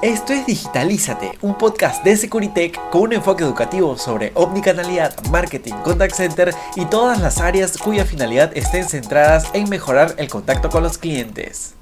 Esto es Digitalízate, un podcast de Securitech con un enfoque educativo sobre omnicanalidad, marketing, contact center y todas las áreas cuya finalidad estén centradas en mejorar el contacto con los clientes.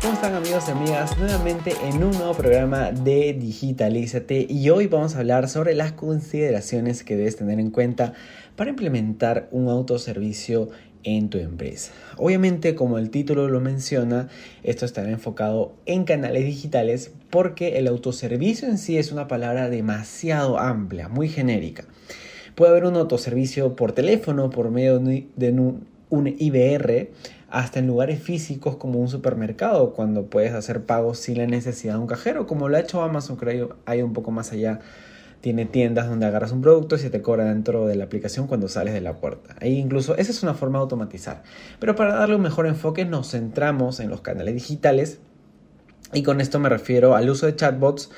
¿Cómo están amigos y amigas? Nuevamente en un nuevo programa de Digitalízate y hoy vamos a hablar sobre las consideraciones que debes tener en cuenta para implementar un autoservicio en tu empresa. Obviamente, como el título lo menciona, esto estará enfocado en canales digitales porque el autoservicio en sí es una palabra demasiado amplia, muy genérica. Puede haber un autoservicio por teléfono, por medio de un IBR, hasta en lugares físicos como un supermercado, cuando puedes hacer pagos sin la necesidad de un cajero, como lo ha hecho Amazon, creo hay un poco más allá tiene tiendas donde agarras un producto y se te cobra dentro de la aplicación cuando sales de la puerta. Ahí incluso esa es una forma de automatizar. Pero para darle un mejor enfoque nos centramos en los canales digitales y con esto me refiero al uso de chatbots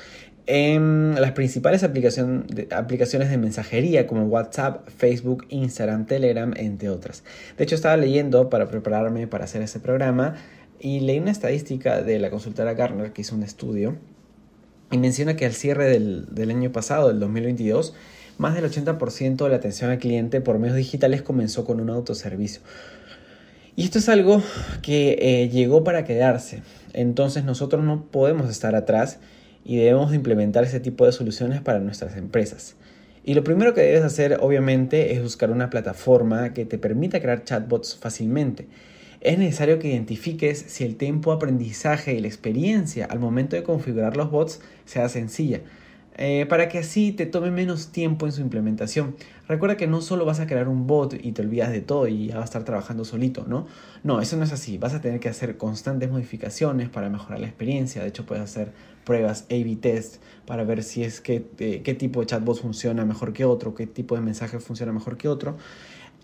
en las principales aplicaciones de mensajería como WhatsApp, Facebook, Instagram, Telegram, entre otras. De hecho, estaba leyendo para prepararme para hacer ese programa y leí una estadística de la consultora Gartner que hizo un estudio y menciona que al cierre del, año pasado, del 2022, más del 80% de la atención al cliente por medios digitales comenzó con un autoservicio. Y esto es algo que eh, llegó para quedarse. Entonces nosotros no podemos estar atrás y debemos implementar ese tipo de soluciones para nuestras empresas. Y lo primero que debes hacer obviamente es buscar una plataforma que te permita crear chatbots fácilmente es necesario que identifiques si el tiempo de aprendizaje y la experiencia al momento de configurar los bots sea sencilla. Eh, para que así te tome menos tiempo en su implementación. Recuerda que no solo vas a crear un bot y te olvidas de todo y ya va a estar trabajando solito, ¿no? No, eso no es así. Vas a tener que hacer constantes modificaciones para mejorar la experiencia. De hecho, puedes hacer pruebas A-B test para ver si es que eh, qué tipo de chatbot funciona mejor que otro, qué tipo de mensaje funciona mejor que otro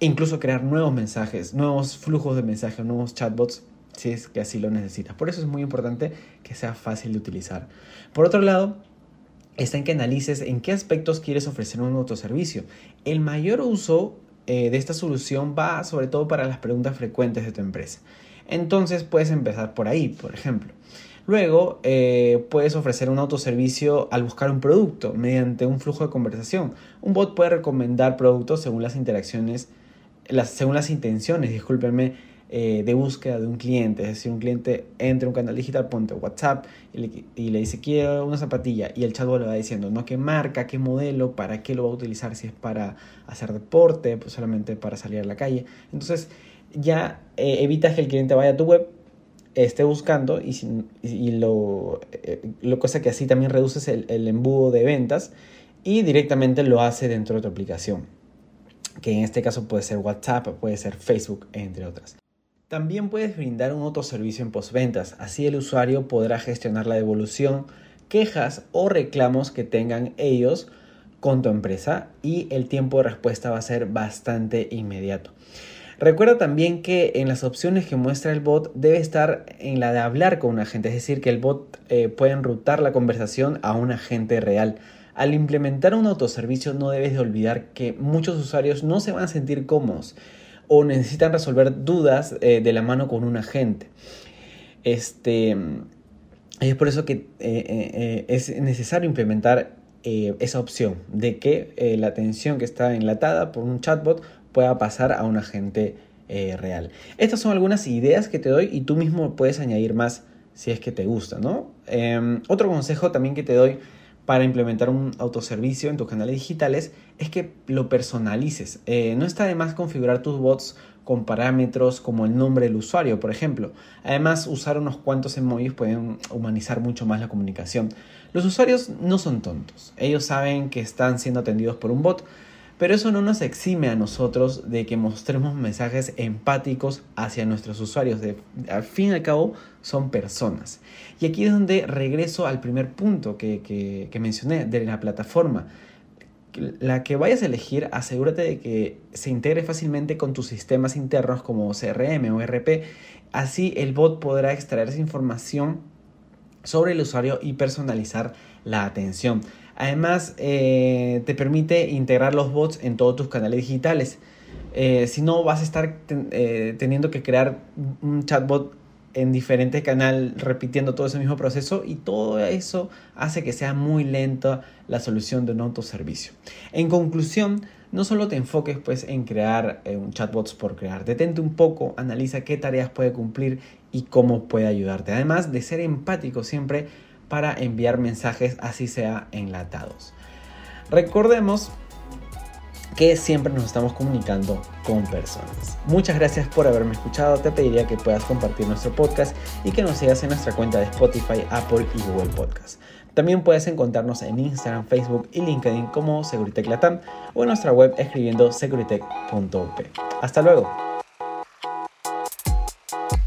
incluso crear nuevos mensajes, nuevos flujos de mensajes, nuevos chatbots, si es que así lo necesitas. Por eso es muy importante que sea fácil de utilizar. Por otro lado, está en que analices en qué aspectos quieres ofrecer un autoservicio. El mayor uso eh, de esta solución va sobre todo para las preguntas frecuentes de tu empresa. Entonces puedes empezar por ahí, por ejemplo. Luego eh, puedes ofrecer un autoservicio al buscar un producto mediante un flujo de conversación. Un bot puede recomendar productos según las interacciones según las intenciones, discúlpenme, eh, de búsqueda de un cliente. Es decir, un cliente entra a un canal digital, ponte WhatsApp y le, dice quiero una zapatilla y el chatbot le va diciendo, no qué marca, qué modelo, para qué lo va a utilizar, si es para hacer deporte, pues solamente para salir a la calle. Entonces ya eh, evitas que el cliente vaya a tu web, esté buscando y, y lo, eh, lo, cosa que así también reduces el, el embudo de ventas y directamente lo hace dentro de tu aplicación que en este caso puede ser WhatsApp, puede ser Facebook, entre otras. También puedes brindar un autoservicio en postventas, así el usuario podrá gestionar la devolución, quejas o reclamos que tengan ellos con tu empresa y el tiempo de respuesta va a ser bastante inmediato. Recuerda también que en las opciones que muestra el bot debe estar en la de hablar con un agente, es decir, que el bot eh, puede enrutar la conversación a un agente real. Al implementar un autoservicio no debes de olvidar que muchos usuarios no se van a sentir cómodos o necesitan resolver dudas eh, de la mano con un agente. Este, es por eso que eh, eh, es necesario implementar esa opción de que la atención que está enlatada por un chatbot pueda pasar a un agente real. Estas son algunas ideas que te doy y tú mismo puedes añadir más si es que te gusta, ¿no? Em, otro consejo también que te doy para implementar un autoservicio en tus canales digitales es que lo personalices. Eh, no está de más configurar tus bots con parámetros como el nombre del usuario, por ejemplo. Además, usar unos cuantos emojis pueden humanizar mucho más la comunicación. Los usuarios no son tontos. Ellos saben que están siendo atendidos por un bot, pero eso no nos exime a nosotros de que mostremos mensajes empáticos hacia nuestros usuarios. De, al fin y al cabo, son personas. Y aquí es donde regreso al primer punto que, que mencioné, de la plataforma. La que vayas a elegir, asegúrate de que se integre fácilmente con tus sistemas internos como CRM o RP. Así el bot podrá extraer esa información sobre el usuario y personalizar la atención. Además, eh, te permite integrar los bots en todos tus canales digitales. Eh, si no, vas a estar eh, teniendo que crear un chatbot en diferente canal repitiendo todo ese mismo proceso y todo eso hace que sea muy lenta la solución de un autoservicio. En conclusión, no solo te enfoques pues en crear un chatbot por crear, detente un poco, analiza qué tareas puede cumplir y cómo puede ayudarte. Además de ser empático siempre para enviar mensajes así sea enlatados. Recordemos que siempre nos estamos comunicando con personas. Muchas gracias por haberme escuchado. Te pediría que puedas compartir nuestro podcast y que nos sigas en nuestra cuenta de Spotify, Apple y Google Podcast. También puedes encontrarnos en Instagram, Facebook y LinkedIn como Seguritech Latam o en nuestra web escribiendo securitech.up. Hasta luego.